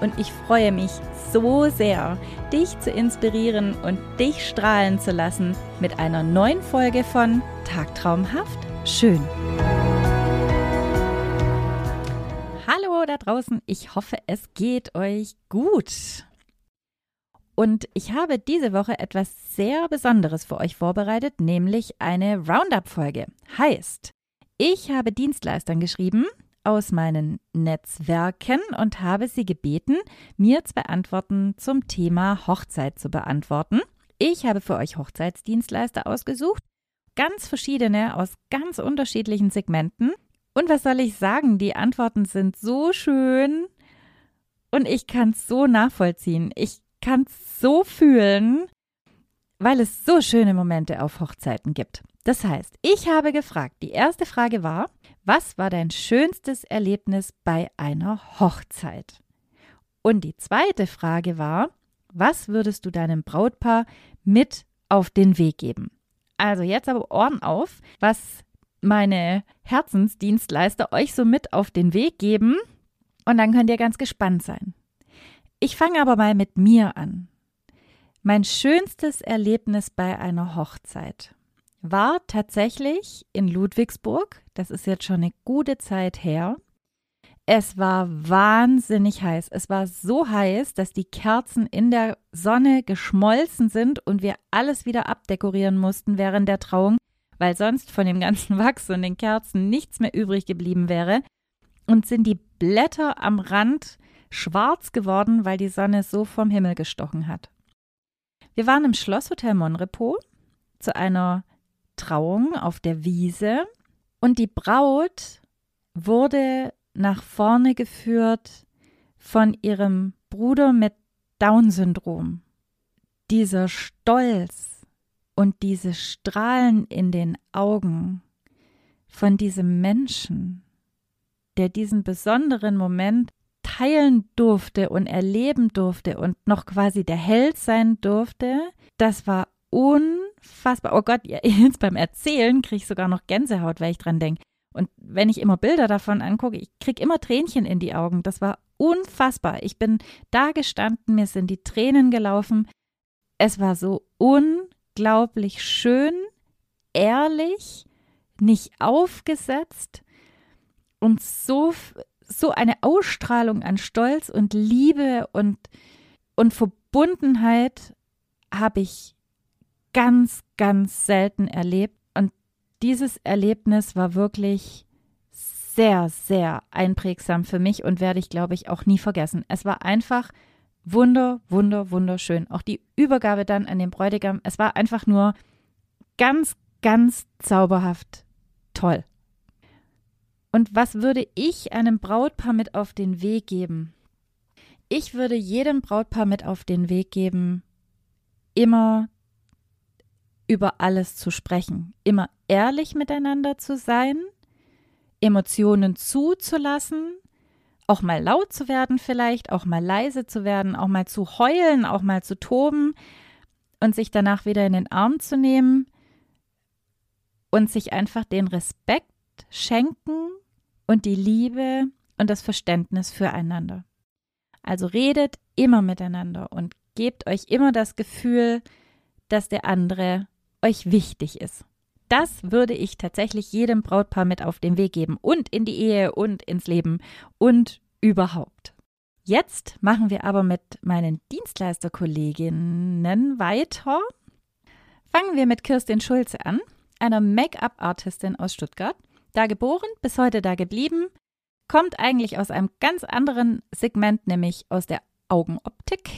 und ich freue mich so sehr, dich zu inspirieren und dich strahlen zu lassen mit einer neuen Folge von Tagtraumhaft schön. Hallo da draußen, ich hoffe, es geht euch gut. Und ich habe diese Woche etwas sehr Besonderes für euch vorbereitet, nämlich eine Roundup-Folge. Heißt, ich habe Dienstleistern geschrieben, aus meinen Netzwerken und habe sie gebeten, mir zwei Antworten zum Thema Hochzeit zu beantworten. Ich habe für euch Hochzeitsdienstleister ausgesucht, ganz verschiedene aus ganz unterschiedlichen Segmenten. Und was soll ich sagen, die Antworten sind so schön und ich kann es so nachvollziehen. Ich kann es so fühlen, weil es so schöne Momente auf Hochzeiten gibt. Das heißt, ich habe gefragt, die erste Frage war, was war dein schönstes Erlebnis bei einer Hochzeit? Und die zweite Frage war, was würdest du deinem Brautpaar mit auf den Weg geben? Also jetzt aber Ohren auf, was meine Herzensdienstleister euch so mit auf den Weg geben. Und dann könnt ihr ganz gespannt sein. Ich fange aber mal mit mir an. Mein schönstes Erlebnis bei einer Hochzeit war tatsächlich in Ludwigsburg. Das ist jetzt schon eine gute Zeit her. Es war wahnsinnig heiß. Es war so heiß, dass die Kerzen in der Sonne geschmolzen sind und wir alles wieder abdekorieren mussten während der Trauung, weil sonst von dem ganzen Wachs und den Kerzen nichts mehr übrig geblieben wäre. Und sind die Blätter am Rand schwarz geworden, weil die Sonne so vom Himmel gestochen hat. Wir waren im Schlosshotel Monrepos zu einer Trauung auf der Wiese und die Braut wurde nach vorne geführt von ihrem Bruder mit Down-Syndrom. Dieser Stolz und diese Strahlen in den Augen von diesem Menschen, der diesen besonderen Moment teilen durfte und erleben durfte und noch quasi der Held sein durfte, das war unfassbar. Oh Gott, jetzt beim Erzählen kriege ich sogar noch Gänsehaut, weil ich dran denke. Und wenn ich immer Bilder davon angucke, ich kriege immer Tränchen in die Augen. Das war unfassbar. Ich bin da gestanden, mir sind die Tränen gelaufen. Es war so unglaublich schön, ehrlich, nicht aufgesetzt und so, so eine Ausstrahlung an Stolz und Liebe und, und Verbundenheit habe ich ganz, ganz selten erlebt. Und dieses Erlebnis war wirklich sehr, sehr einprägsam für mich und werde ich, glaube ich, auch nie vergessen. Es war einfach wunder, wunder, wunderschön. Auch die Übergabe dann an den Bräutigam, es war einfach nur ganz, ganz zauberhaft toll. Und was würde ich einem Brautpaar mit auf den Weg geben? Ich würde jedem Brautpaar mit auf den Weg geben, immer über alles zu sprechen, immer ehrlich miteinander zu sein, Emotionen zuzulassen, auch mal laut zu werden vielleicht, auch mal leise zu werden, auch mal zu heulen, auch mal zu toben und sich danach wieder in den Arm zu nehmen und sich einfach den Respekt schenken und die Liebe und das Verständnis füreinander. Also redet immer miteinander und gebt euch immer das Gefühl, dass der andere euch wichtig ist. Das würde ich tatsächlich jedem Brautpaar mit auf den Weg geben und in die Ehe und ins Leben und überhaupt. Jetzt machen wir aber mit meinen Dienstleisterkolleginnen weiter. Fangen wir mit Kirstin Schulze an, einer Make-up-Artistin aus Stuttgart. Da geboren, bis heute da geblieben, kommt eigentlich aus einem ganz anderen Segment, nämlich aus der Augenoptik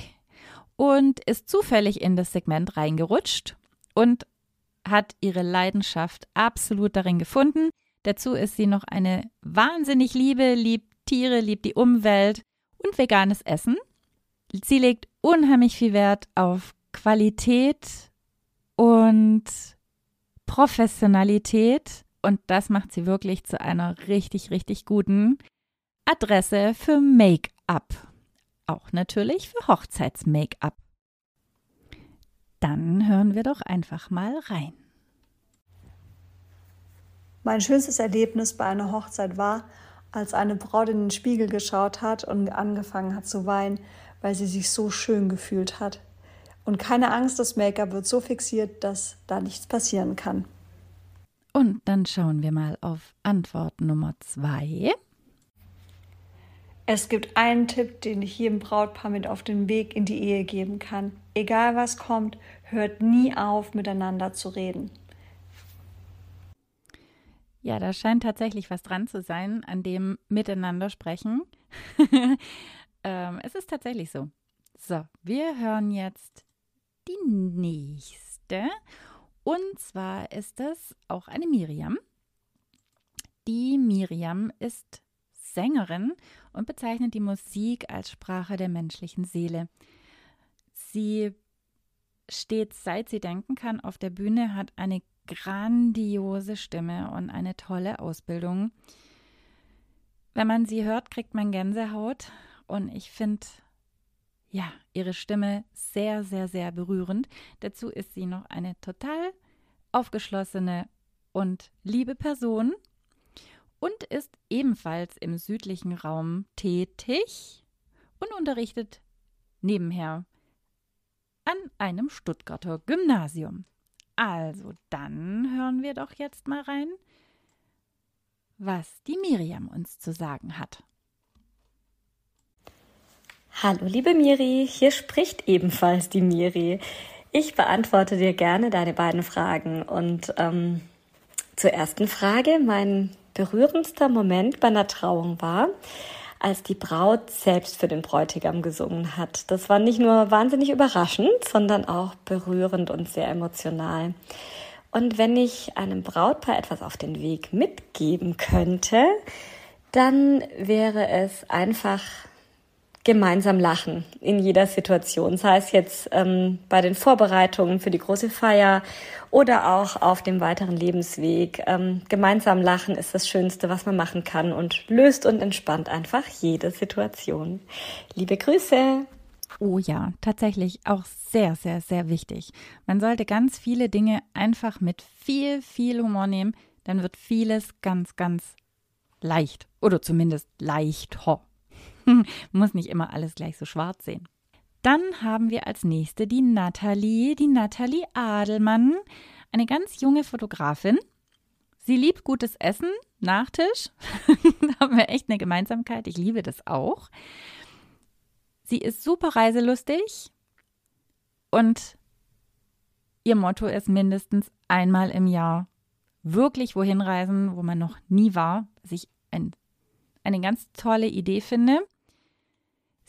und ist zufällig in das Segment reingerutscht und hat ihre Leidenschaft absolut darin gefunden. Dazu ist sie noch eine wahnsinnig Liebe, liebt Tiere, liebt die Umwelt und veganes Essen. Sie legt unheimlich viel Wert auf Qualität und Professionalität und das macht sie wirklich zu einer richtig, richtig guten Adresse für Make-up. Auch natürlich für Hochzeits-Make-up. Dann hören wir doch einfach mal rein. Mein schönstes Erlebnis bei einer Hochzeit war, als eine Braut in den Spiegel geschaut hat und angefangen hat zu weinen, weil sie sich so schön gefühlt hat. Und keine Angst, das Make-up wird so fixiert, dass da nichts passieren kann. Und dann schauen wir mal auf Antwort Nummer zwei. Es gibt einen Tipp, den ich jedem Brautpaar mit auf den Weg in die Ehe geben kann. Egal was kommt, hört nie auf, miteinander zu reden. Ja, da scheint tatsächlich was dran zu sein, an dem Miteinander sprechen. ähm, es ist tatsächlich so. So, wir hören jetzt die nächste. Und zwar ist es auch eine Miriam. Die Miriam ist Sängerin und bezeichnet die Musik als Sprache der menschlichen Seele. Sie steht, seit sie denken kann, auf der Bühne, hat eine grandiose Stimme und eine tolle Ausbildung. Wenn man sie hört, kriegt man Gänsehaut und ich finde, ja, ihre Stimme sehr, sehr, sehr berührend. Dazu ist sie noch eine total aufgeschlossene und liebe Person und ist ebenfalls im südlichen Raum tätig und unterrichtet nebenher an einem Stuttgarter Gymnasium. Also, dann hören wir doch jetzt mal rein, was die Miriam uns zu sagen hat. Hallo liebe Miri, hier spricht ebenfalls die Miri. Ich beantworte dir gerne deine beiden Fragen. Und ähm, zur ersten Frage, mein berührendster Moment bei einer Trauung war, als die Braut selbst für den Bräutigam gesungen hat. Das war nicht nur wahnsinnig überraschend, sondern auch berührend und sehr emotional. Und wenn ich einem Brautpaar etwas auf den Weg mitgeben könnte, dann wäre es einfach gemeinsam lachen in jeder Situation, sei es jetzt ähm, bei den Vorbereitungen für die große Feier oder auch auf dem weiteren Lebensweg. Ähm, gemeinsam lachen ist das Schönste, was man machen kann und löst und entspannt einfach jede Situation. Liebe Grüße! Oh ja, tatsächlich auch sehr, sehr, sehr wichtig. Man sollte ganz viele Dinge einfach mit viel, viel Humor nehmen, dann wird vieles ganz, ganz leicht oder zumindest leichter. Muss nicht immer alles gleich so schwarz sehen. Dann haben wir als nächste die Nathalie, die Nathalie Adelmann, eine ganz junge Fotografin. Sie liebt gutes Essen, Nachtisch. da haben wir echt eine Gemeinsamkeit. Ich liebe das auch. Sie ist super reiselustig und ihr Motto ist mindestens einmal im Jahr wirklich wohin reisen, wo man noch nie war, was ich ein, eine ganz tolle Idee finde.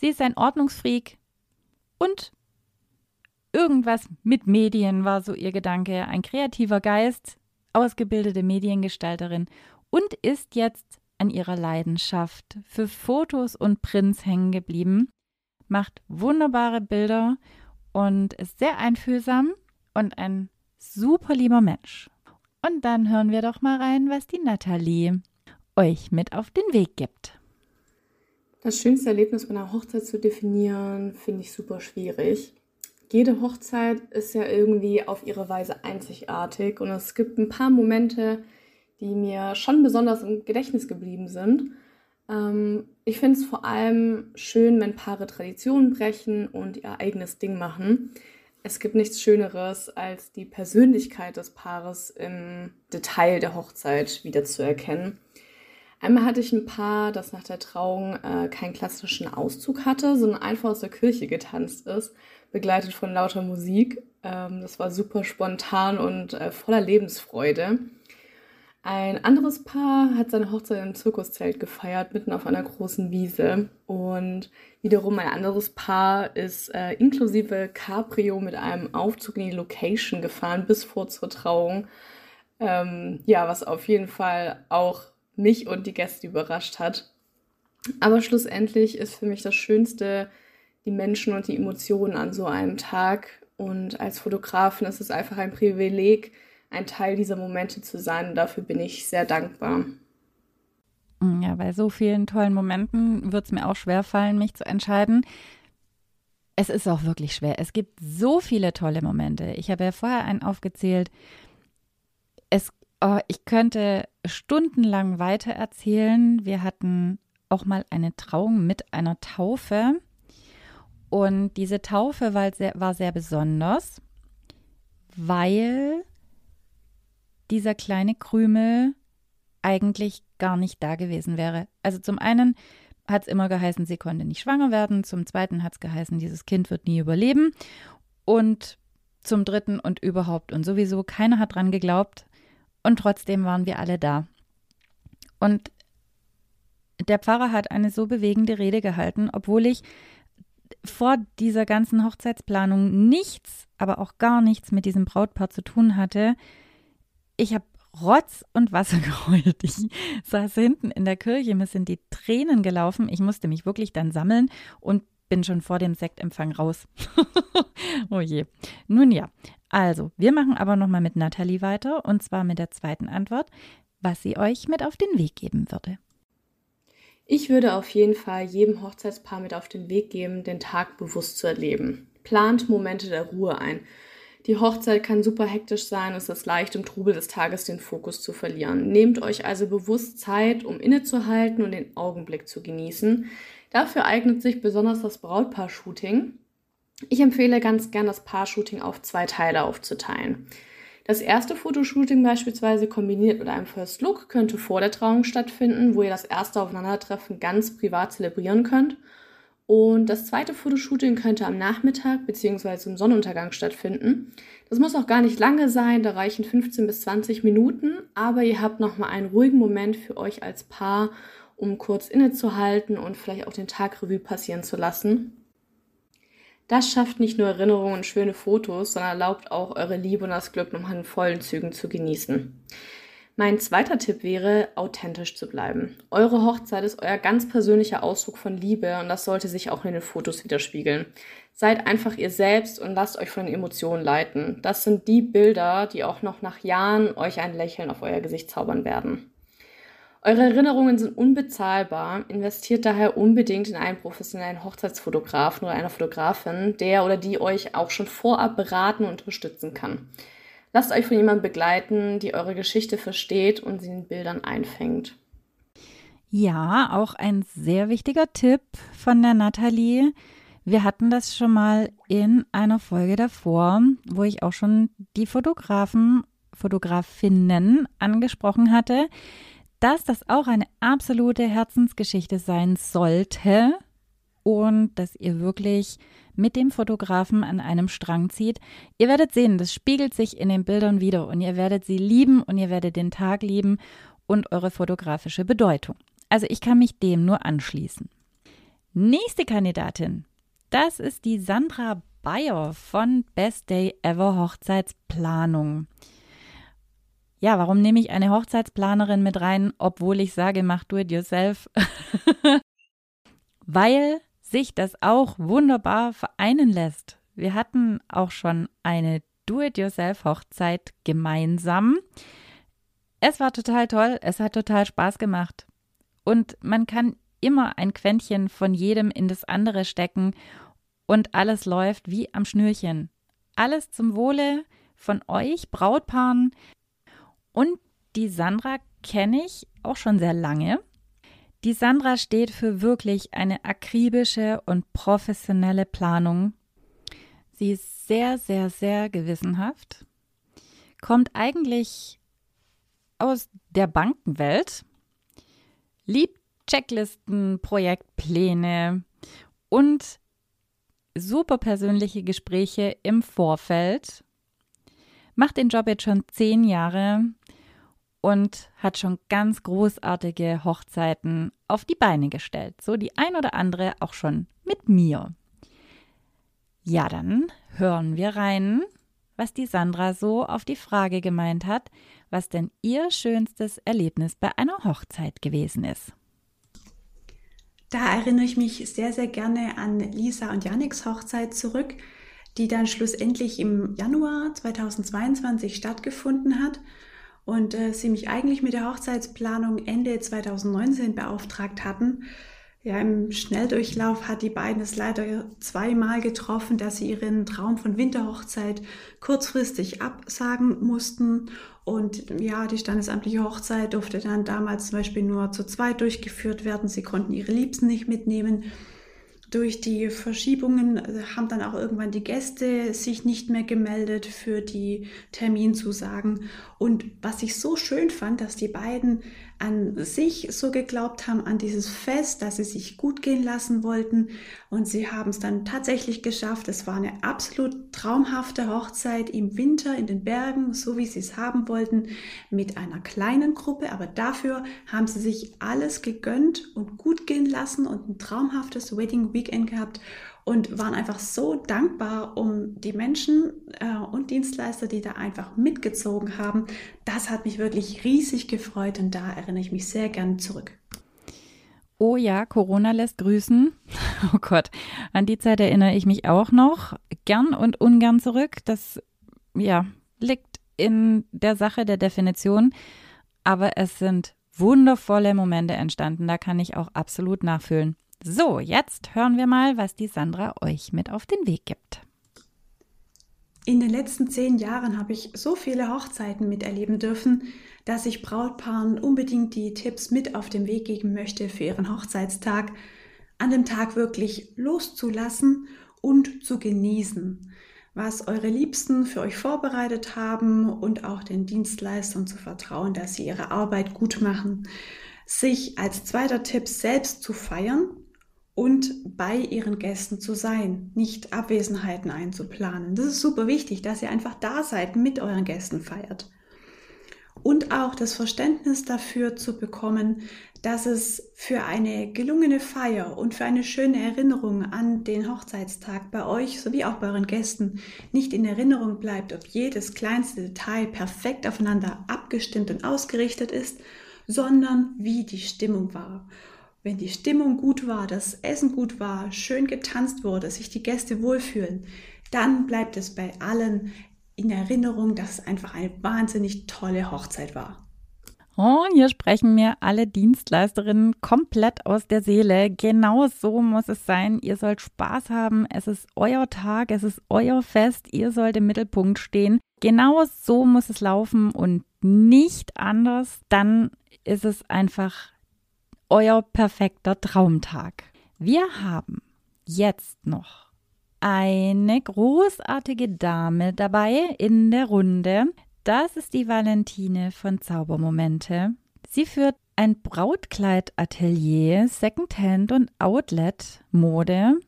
Sie ist ein Ordnungsfreak und irgendwas mit Medien war so ihr Gedanke, ein kreativer Geist, ausgebildete Mediengestalterin und ist jetzt an ihrer Leidenschaft für Fotos und Prints hängen geblieben, macht wunderbare Bilder und ist sehr einfühlsam und ein super lieber Mensch. Und dann hören wir doch mal rein, was die Nathalie euch mit auf den Weg gibt. Das schönste Erlebnis bei einer Hochzeit zu definieren, finde ich super schwierig. Jede Hochzeit ist ja irgendwie auf ihre Weise einzigartig und es gibt ein paar Momente, die mir schon besonders im Gedächtnis geblieben sind. Ähm, ich finde es vor allem schön, wenn Paare Traditionen brechen und ihr eigenes Ding machen. Es gibt nichts Schöneres, als die Persönlichkeit des Paares im Detail der Hochzeit wiederzuerkennen. Einmal hatte ich ein Paar, das nach der Trauung äh, keinen klassischen Auszug hatte, sondern einfach aus der Kirche getanzt ist, begleitet von lauter Musik. Ähm, das war super spontan und äh, voller Lebensfreude. Ein anderes Paar hat seine Hochzeit im Zirkuszelt gefeiert, mitten auf einer großen Wiese. Und wiederum ein anderes Paar ist äh, inklusive Cabrio mit einem Aufzug in die Location gefahren, bis vor zur Trauung. Ähm, ja, was auf jeden Fall auch mich und die Gäste überrascht hat. Aber schlussendlich ist für mich das Schönste die Menschen und die Emotionen an so einem Tag. Und als Fotografin ist es einfach ein Privileg, ein Teil dieser Momente zu sein. Und dafür bin ich sehr dankbar. Ja, bei so vielen tollen Momenten wird es mir auch schwer fallen, mich zu entscheiden. Es ist auch wirklich schwer. Es gibt so viele tolle Momente. Ich habe ja vorher einen aufgezählt. Es, oh, ich könnte stundenlang weiter erzählen. Wir hatten auch mal eine Trauung mit einer Taufe. Und diese Taufe war sehr, war sehr besonders, weil dieser kleine Krümel eigentlich gar nicht da gewesen wäre. Also zum einen hat es immer geheißen, sie konnte nicht schwanger werden. Zum zweiten hat es geheißen, dieses Kind wird nie überleben. Und zum dritten und überhaupt und sowieso, keiner hat dran geglaubt. Und trotzdem waren wir alle da. Und der Pfarrer hat eine so bewegende Rede gehalten, obwohl ich vor dieser ganzen Hochzeitsplanung nichts, aber auch gar nichts mit diesem Brautpaar zu tun hatte. Ich habe Rotz und Wasser geheult. Ich saß hinten in der Kirche, mir sind die Tränen gelaufen. Ich musste mich wirklich dann sammeln und bin schon vor dem Sektempfang raus. oh je. Nun ja, also, wir machen aber nochmal mit Nathalie weiter und zwar mit der zweiten Antwort, was sie euch mit auf den Weg geben würde. Ich würde auf jeden Fall jedem Hochzeitspaar mit auf den Weg geben, den Tag bewusst zu erleben. Plant Momente der Ruhe ein. Die Hochzeit kann super hektisch sein, es ist leicht, im Trubel des Tages den Fokus zu verlieren. Nehmt euch also bewusst Zeit, um innezuhalten und den Augenblick zu genießen. Dafür eignet sich besonders das Brautpaar-Shooting. Ich empfehle ganz gern, das Paar-Shooting auf zwei Teile aufzuteilen. Das erste Fotoshooting beispielsweise kombiniert mit einem First Look könnte vor der Trauung stattfinden, wo ihr das erste Aufeinandertreffen ganz privat zelebrieren könnt. Und das zweite Fotoshooting könnte am Nachmittag bzw. im Sonnenuntergang stattfinden. Das muss auch gar nicht lange sein, da reichen 15 bis 20 Minuten, aber ihr habt nochmal einen ruhigen Moment für euch als Paar, um kurz innezuhalten und vielleicht auch den Tag Revue passieren zu lassen. Das schafft nicht nur Erinnerungen und schöne Fotos, sondern erlaubt auch eure Liebe und das Glück nochmal in vollen Zügen zu genießen. Mein zweiter Tipp wäre, authentisch zu bleiben. Eure Hochzeit ist euer ganz persönlicher Ausdruck von Liebe und das sollte sich auch in den Fotos widerspiegeln. Seid einfach ihr selbst und lasst euch von den Emotionen leiten. Das sind die Bilder, die auch noch nach Jahren euch ein Lächeln auf euer Gesicht zaubern werden. Eure Erinnerungen sind unbezahlbar. Investiert daher unbedingt in einen professionellen Hochzeitsfotografen oder einer Fotografin, der oder die euch auch schon vorab beraten und unterstützen kann. Lasst euch von jemandem begleiten, die eure Geschichte versteht und sie in Bildern einfängt. Ja, auch ein sehr wichtiger Tipp von der Nathalie. Wir hatten das schon mal in einer Folge davor, wo ich auch schon die Fotografen, Fotografinnen angesprochen hatte dass das auch eine absolute Herzensgeschichte sein sollte und dass ihr wirklich mit dem Fotografen an einem Strang zieht. Ihr werdet sehen, das spiegelt sich in den Bildern wieder und ihr werdet sie lieben und ihr werdet den Tag lieben und eure fotografische Bedeutung. Also ich kann mich dem nur anschließen. Nächste Kandidatin, das ist die Sandra Bayer von Best Day Ever Hochzeitsplanung ja, warum nehme ich eine Hochzeitsplanerin mit rein, obwohl ich sage, mach do it yourself? Weil sich das auch wunderbar vereinen lässt. Wir hatten auch schon eine Do-it-yourself-Hochzeit gemeinsam. Es war total toll, es hat total Spaß gemacht. Und man kann immer ein Quäntchen von jedem in das andere stecken und alles läuft wie am Schnürchen. Alles zum Wohle von euch, Brautpaaren, und die Sandra kenne ich auch schon sehr lange. Die Sandra steht für wirklich eine akribische und professionelle Planung. Sie ist sehr, sehr, sehr gewissenhaft, kommt eigentlich aus der Bankenwelt, liebt Checklisten, Projektpläne und super persönliche Gespräche im Vorfeld, macht den Job jetzt schon zehn Jahre und hat schon ganz großartige Hochzeiten auf die Beine gestellt. So die ein oder andere auch schon mit mir. Ja, dann hören wir rein, was die Sandra so auf die Frage gemeint hat, was denn ihr schönstes Erlebnis bei einer Hochzeit gewesen ist. Da erinnere ich mich sehr, sehr gerne an Lisa und Janiks Hochzeit zurück. die dann schlussendlich im Januar 2022 stattgefunden hat und äh, sie mich eigentlich mit der Hochzeitsplanung Ende 2019 beauftragt hatten. Ja, im Schnelldurchlauf hat die beiden es leider zweimal getroffen, dass sie ihren Traum von Winterhochzeit kurzfristig absagen mussten. Und ja, die standesamtliche Hochzeit durfte dann damals zum Beispiel nur zu zweit durchgeführt werden. Sie konnten ihre Liebsten nicht mitnehmen durch die Verschiebungen äh, haben dann auch irgendwann die Gäste sich nicht mehr gemeldet für die Terminzusagen. Und was ich so schön fand, dass die beiden an sich so geglaubt haben, an dieses Fest, dass sie sich gut gehen lassen wollten. Und sie haben es dann tatsächlich geschafft. Es war eine absolut traumhafte Hochzeit im Winter in den Bergen, so wie sie es haben wollten, mit einer kleinen Gruppe. Aber dafür haben sie sich alles gegönnt und gut gehen lassen und ein traumhaftes Wedding Weekend gehabt und waren einfach so dankbar um die Menschen äh, und Dienstleister, die da einfach mitgezogen haben. Das hat mich wirklich riesig gefreut und da erinnere ich mich sehr gern zurück. Oh ja, Corona lässt grüßen. Oh Gott, an die Zeit erinnere ich mich auch noch gern und ungern zurück. Das ja, liegt in der Sache der Definition, aber es sind wundervolle Momente entstanden. Da kann ich auch absolut nachfühlen. So, jetzt hören wir mal, was die Sandra euch mit auf den Weg gibt. In den letzten zehn Jahren habe ich so viele Hochzeiten miterleben dürfen, dass ich Brautpaaren unbedingt die Tipps mit auf den Weg geben möchte für ihren Hochzeitstag, an dem Tag wirklich loszulassen und zu genießen, was eure Liebsten für euch vorbereitet haben und auch den Dienstleistern zu vertrauen, dass sie ihre Arbeit gut machen. Sich als zweiter Tipp selbst zu feiern und bei ihren Gästen zu sein, nicht Abwesenheiten einzuplanen. Das ist super wichtig, dass ihr einfach da seid, mit euren Gästen feiert. Und auch das Verständnis dafür zu bekommen, dass es für eine gelungene Feier und für eine schöne Erinnerung an den Hochzeitstag bei euch sowie auch bei euren Gästen nicht in Erinnerung bleibt, ob jedes kleinste Detail perfekt aufeinander abgestimmt und ausgerichtet ist, sondern wie die Stimmung war wenn die Stimmung gut war, das Essen gut war, schön getanzt wurde, sich die Gäste wohlfühlen, dann bleibt es bei allen in Erinnerung, dass es einfach eine wahnsinnig tolle Hochzeit war. Oh, hier sprechen mir alle Dienstleisterinnen komplett aus der Seele. Genau so muss es sein. Ihr sollt Spaß haben. Es ist euer Tag, es ist euer Fest. Ihr sollt im Mittelpunkt stehen. Genau so muss es laufen und nicht anders. Dann ist es einfach euer perfekter Traumtag. Wir haben jetzt noch eine großartige Dame dabei in der Runde. Das ist die Valentine von Zaubermomente. Sie führt ein Brautkleidatelier, Secondhand und Outlet-Mode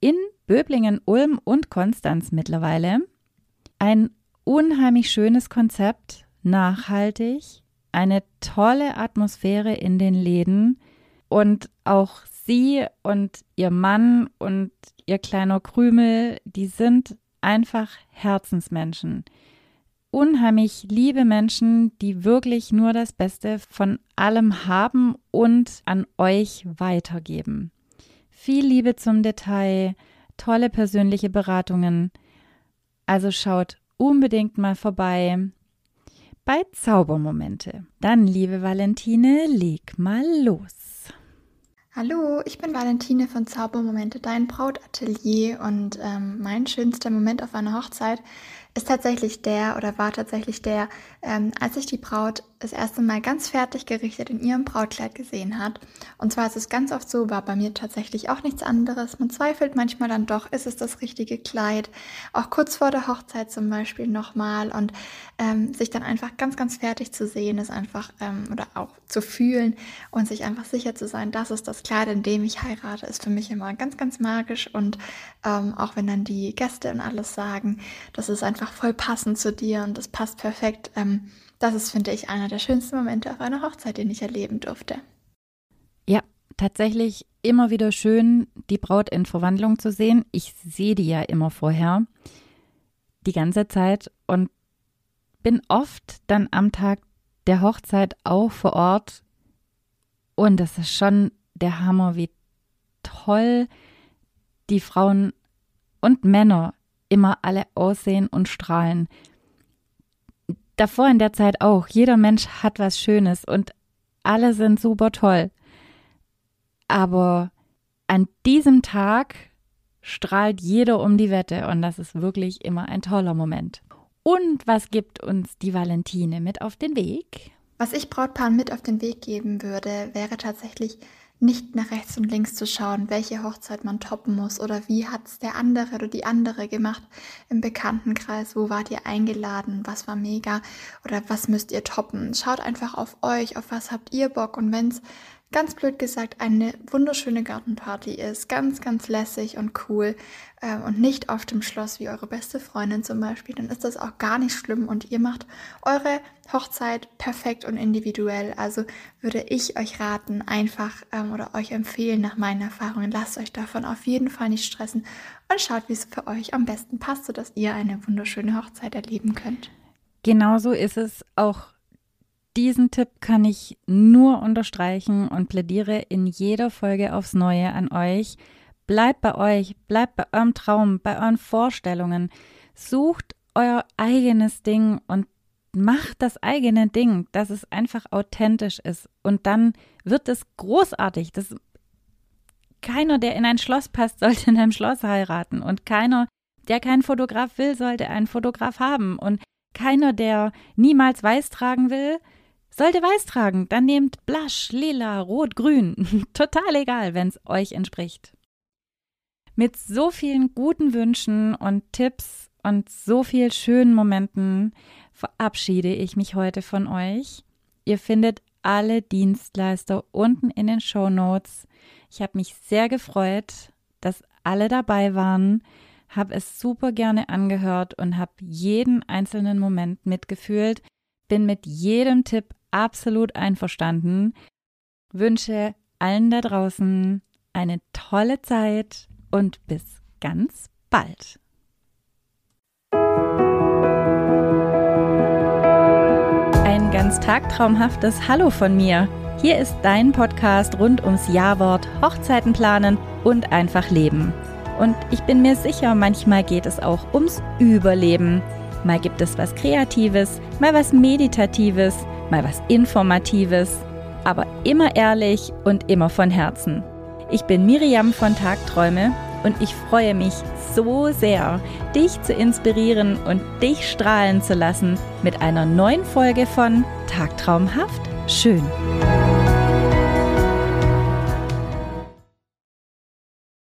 in Böblingen, Ulm und Konstanz mittlerweile. Ein unheimlich schönes Konzept, nachhaltig, eine tolle Atmosphäre in den Läden und auch sie und ihr Mann und ihr kleiner Krümel, die sind einfach Herzensmenschen. Unheimlich liebe Menschen, die wirklich nur das Beste von allem haben und an euch weitergeben. Viel Liebe zum Detail, tolle persönliche Beratungen. Also schaut unbedingt mal vorbei bei Zaubermomente. Dann, liebe Valentine, leg mal los. Hallo, ich bin Valentine von Zaubermomente, dein Brautatelier und ähm, mein schönster Moment auf einer Hochzeit ist tatsächlich der oder war tatsächlich der, ähm, als ich die Braut das erste Mal ganz fertig gerichtet in ihrem Brautkleid gesehen hat. Und zwar ist es ganz oft so, war bei mir tatsächlich auch nichts anderes. Man zweifelt manchmal dann doch, ist es das richtige Kleid? Auch kurz vor der Hochzeit zum Beispiel nochmal. Und ähm, sich dann einfach ganz, ganz fertig zu sehen, ist einfach, ähm, oder auch zu fühlen und sich einfach sicher zu sein, das ist das Kleid, in dem ich heirate, ist für mich immer ganz, ganz magisch. Und ähm, auch wenn dann die Gäste und alles sagen, das ist einfach voll passend zu dir und das passt perfekt. Ähm, das ist, finde ich, einer der schönsten Momente auf einer Hochzeit, den ich erleben durfte. Ja, tatsächlich immer wieder schön, die Braut in Verwandlung zu sehen. Ich sehe die ja immer vorher, die ganze Zeit und bin oft dann am Tag der Hochzeit auch vor Ort. Und das ist schon der Hammer, wie toll die Frauen und Männer immer alle aussehen und strahlen. Davor in der Zeit auch. Jeder Mensch hat was Schönes und alle sind super toll. Aber an diesem Tag strahlt jeder um die Wette und das ist wirklich immer ein toller Moment. Und was gibt uns die Valentine mit auf den Weg? Was ich Brautpaaren mit auf den Weg geben würde, wäre tatsächlich nicht nach rechts und links zu schauen, welche Hochzeit man toppen muss oder wie hat es der andere oder die andere gemacht im Bekanntenkreis, wo wart ihr eingeladen, was war mega oder was müsst ihr toppen. Schaut einfach auf euch, auf was habt ihr Bock und wenn es ganz blöd gesagt eine wunderschöne Gartenparty ist, ganz, ganz lässig und cool äh, und nicht auf dem Schloss wie eure beste Freundin zum Beispiel, dann ist das auch gar nicht schlimm und ihr macht eure Hochzeit perfekt und individuell. Also würde ich euch raten, einfach ähm, oder euch empfehlen nach meinen Erfahrungen, lasst euch davon auf jeden Fall nicht stressen und schaut, wie es für euch am besten passt, sodass ihr eine wunderschöne Hochzeit erleben könnt. Genauso ist es auch diesen Tipp kann ich nur unterstreichen und plädiere in jeder Folge aufs Neue an euch. Bleibt bei euch, bleibt bei eurem Traum, bei euren Vorstellungen. Sucht euer eigenes Ding und macht das eigene Ding, dass es einfach authentisch ist. Und dann wird es großartig. Das, keiner, der in ein Schloss passt, sollte in einem Schloss heiraten. Und keiner, der keinen Fotograf will, sollte einen Fotograf haben. Und keiner, der niemals weiß tragen will, sollte weiß tragen, dann nehmt Blush, lila, rot, grün. Total egal, wenn es euch entspricht. Mit so vielen guten Wünschen und Tipps und so viel schönen Momenten verabschiede ich mich heute von euch. Ihr findet alle Dienstleister unten in den Show Notes. Ich habe mich sehr gefreut, dass alle dabei waren, habe es super gerne angehört und habe jeden einzelnen Moment mitgefühlt, bin mit jedem Tipp absolut einverstanden. Wünsche allen da draußen eine tolle Zeit und bis ganz bald. Ein ganz tagtraumhaftes Hallo von mir. Hier ist dein Podcast rund ums Jawort Hochzeiten planen und einfach leben. Und ich bin mir sicher, manchmal geht es auch ums Überleben. Mal gibt es was Kreatives, mal was Meditatives mal was Informatives, aber immer ehrlich und immer von Herzen. Ich bin Miriam von Tagträume und ich freue mich so sehr, dich zu inspirieren und dich strahlen zu lassen mit einer neuen Folge von Tagtraumhaft Schön.